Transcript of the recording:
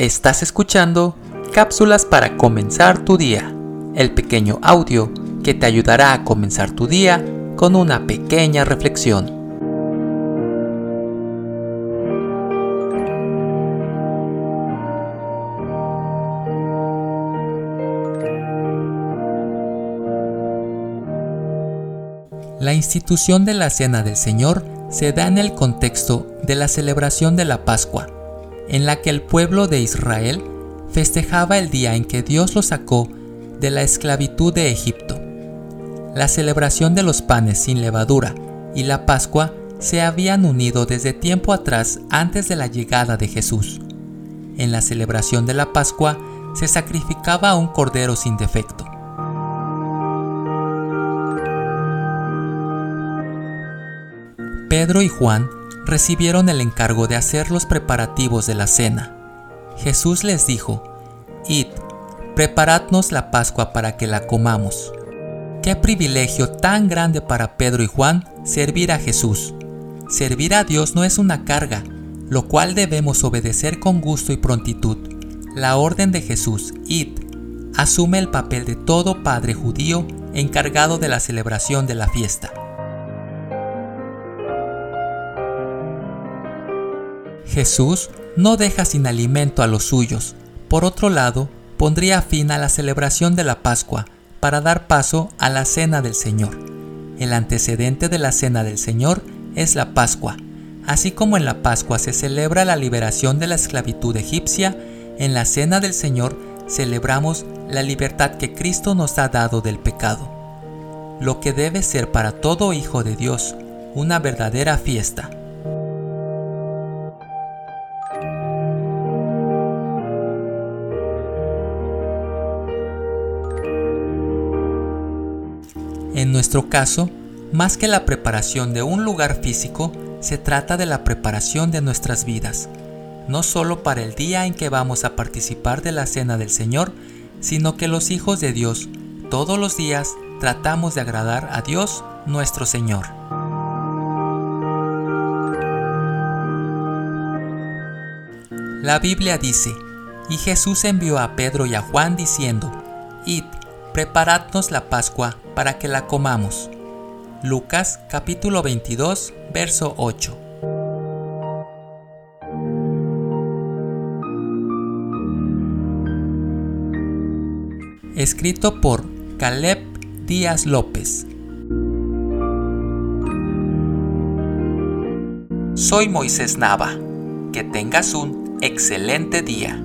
Estás escuchando Cápsulas para comenzar tu día, el pequeño audio que te ayudará a comenzar tu día con una pequeña reflexión. La institución de la Cena del Señor se da en el contexto de la celebración de la Pascua, en la que el pueblo de Israel festejaba el día en que Dios lo sacó de la esclavitud de Egipto. La celebración de los panes sin levadura y la Pascua se habían unido desde tiempo atrás antes de la llegada de Jesús. En la celebración de la Pascua se sacrificaba un cordero sin defecto. Pedro y Juan recibieron el encargo de hacer los preparativos de la cena. Jesús les dijo, Id, preparadnos la Pascua para que la comamos. Qué privilegio tan grande para Pedro y Juan servir a Jesús. Servir a Dios no es una carga, lo cual debemos obedecer con gusto y prontitud. La orden de Jesús, id, asume el papel de todo padre judío encargado de la celebración de la fiesta. Jesús no deja sin alimento a los suyos. Por otro lado, pondría fin a la celebración de la Pascua para dar paso a la Cena del Señor. El antecedente de la Cena del Señor es la Pascua. Así como en la Pascua se celebra la liberación de la esclavitud egipcia, en la Cena del Señor celebramos la libertad que Cristo nos ha dado del pecado. Lo que debe ser para todo hijo de Dios una verdadera fiesta. En nuestro caso, más que la preparación de un lugar físico, se trata de la preparación de nuestras vidas, no solo para el día en que vamos a participar de la Cena del Señor, sino que los hijos de Dios todos los días tratamos de agradar a Dios nuestro Señor. La Biblia dice, y Jesús envió a Pedro y a Juan diciendo, Id, preparadnos la Pascua para que la comamos. Lucas capítulo 22, verso 8. Escrito por Caleb Díaz López. Soy Moisés Nava. Que tengas un excelente día.